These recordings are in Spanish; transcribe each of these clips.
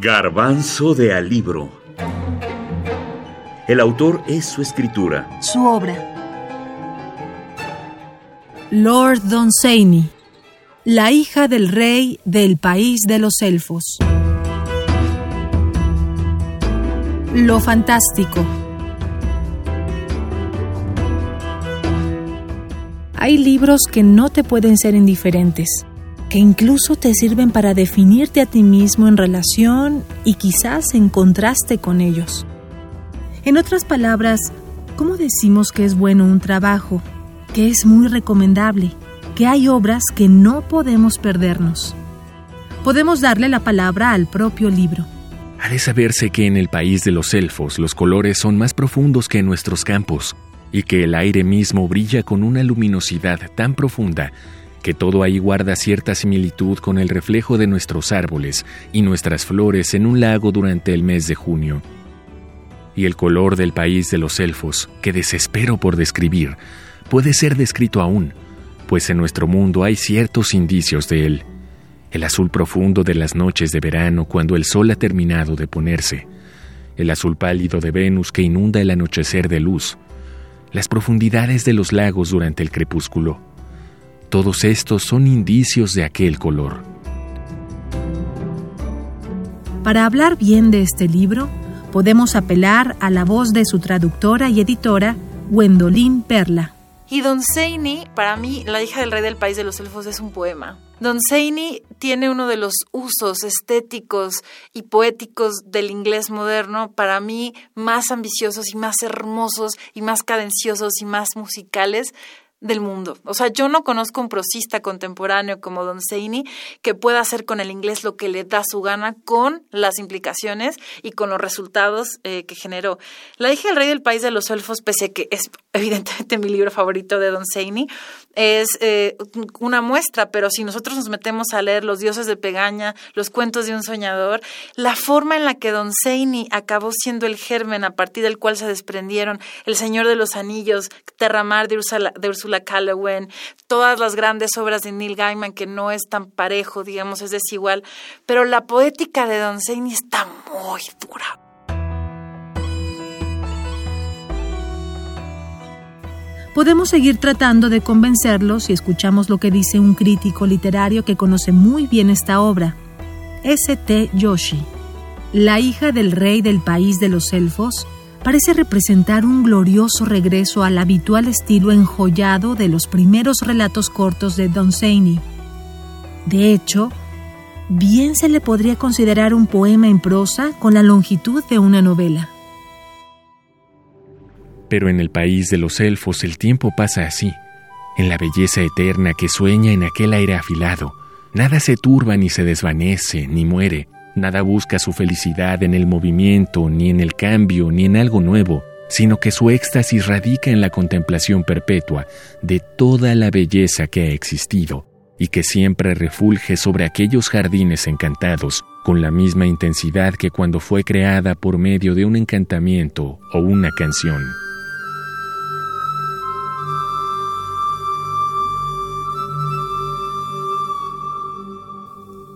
Garbanzo de Alibro. El autor es su escritura. Su obra. Lord Dunsany, la hija del rey del país de los elfos. Lo fantástico. Hay libros que no te pueden ser indiferentes que incluso te sirven para definirte a ti mismo en relación y quizás en contraste con ellos. En otras palabras, ¿cómo decimos que es bueno un trabajo, que es muy recomendable, que hay obras que no podemos perdernos? Podemos darle la palabra al propio libro. Ha de saberse que en el país de los elfos los colores son más profundos que en nuestros campos, y que el aire mismo brilla con una luminosidad tan profunda que todo ahí guarda cierta similitud con el reflejo de nuestros árboles y nuestras flores en un lago durante el mes de junio. Y el color del país de los elfos, que desespero por describir, puede ser descrito aún, pues en nuestro mundo hay ciertos indicios de él. El azul profundo de las noches de verano cuando el sol ha terminado de ponerse, el azul pálido de Venus que inunda el anochecer de luz, las profundidades de los lagos durante el crepúsculo, todos estos son indicios de aquel color. Para hablar bien de este libro, podemos apelar a la voz de su traductora y editora, Gwendolyn Perla. Y Don Seini, para mí, La hija del rey del país de los elfos es un poema. Don Seini tiene uno de los usos estéticos y poéticos del inglés moderno, para mí, más ambiciosos y más hermosos y más cadenciosos y más musicales del mundo. O sea, yo no conozco un prosista contemporáneo como Don Seini que pueda hacer con el inglés lo que le da su gana con las implicaciones y con los resultados eh, que generó. La hija del rey del país de los elfos, pese que es evidentemente mi libro favorito de Don Seini, es eh, una muestra, pero si nosotros nos metemos a leer Los dioses de Pegaña, Los cuentos de un soñador, la forma en la que Don Seini acabó siendo el germen a partir del cual se desprendieron El Señor de los Anillos, Terramar de Ursula, de Ursula K todas las grandes obras de Neil Gaiman, que no es tan parejo, digamos, es desigual, pero la poética de Don Seini está muy dura. Podemos seguir tratando de convencerlos si escuchamos lo que dice un crítico literario que conoce muy bien esta obra, S.T. Yoshi, la hija del rey del país de los elfos, parece representar un glorioso regreso al habitual estilo enjollado de los primeros relatos cortos de Don Seini. De hecho, bien se le podría considerar un poema en prosa con la longitud de una novela. Pero en el país de los elfos el tiempo pasa así, en la belleza eterna que sueña en aquel aire afilado. Nada se turba ni se desvanece, ni muere, Nada busca su felicidad en el movimiento, ni en el cambio, ni en algo nuevo, sino que su éxtasis radica en la contemplación perpetua de toda la belleza que ha existido y que siempre refulge sobre aquellos jardines encantados con la misma intensidad que cuando fue creada por medio de un encantamiento o una canción.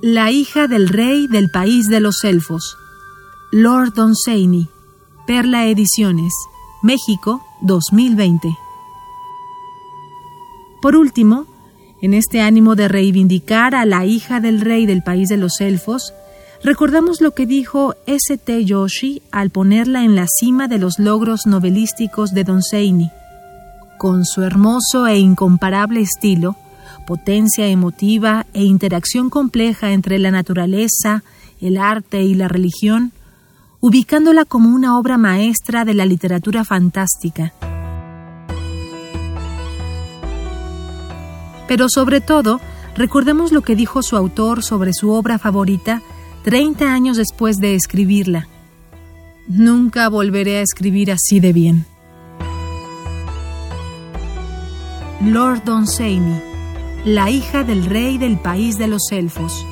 La hija del rey del país de los elfos. Lord Dunsany. Perla Ediciones. México 2020. Por último, en este ánimo de reivindicar a la hija del rey del país de los elfos, recordamos lo que dijo S.T. Yoshi al ponerla en la cima de los logros novelísticos de Dunsany. Con su hermoso e incomparable estilo, potencia emotiva e interacción compleja entre la naturaleza, el arte y la religión, ubicándola como una obra maestra de la literatura fantástica. Pero sobre todo, recordemos lo que dijo su autor sobre su obra favorita 30 años después de escribirla. Nunca volveré a escribir así de bien. Lord Dunsany la hija del rey del país de los elfos.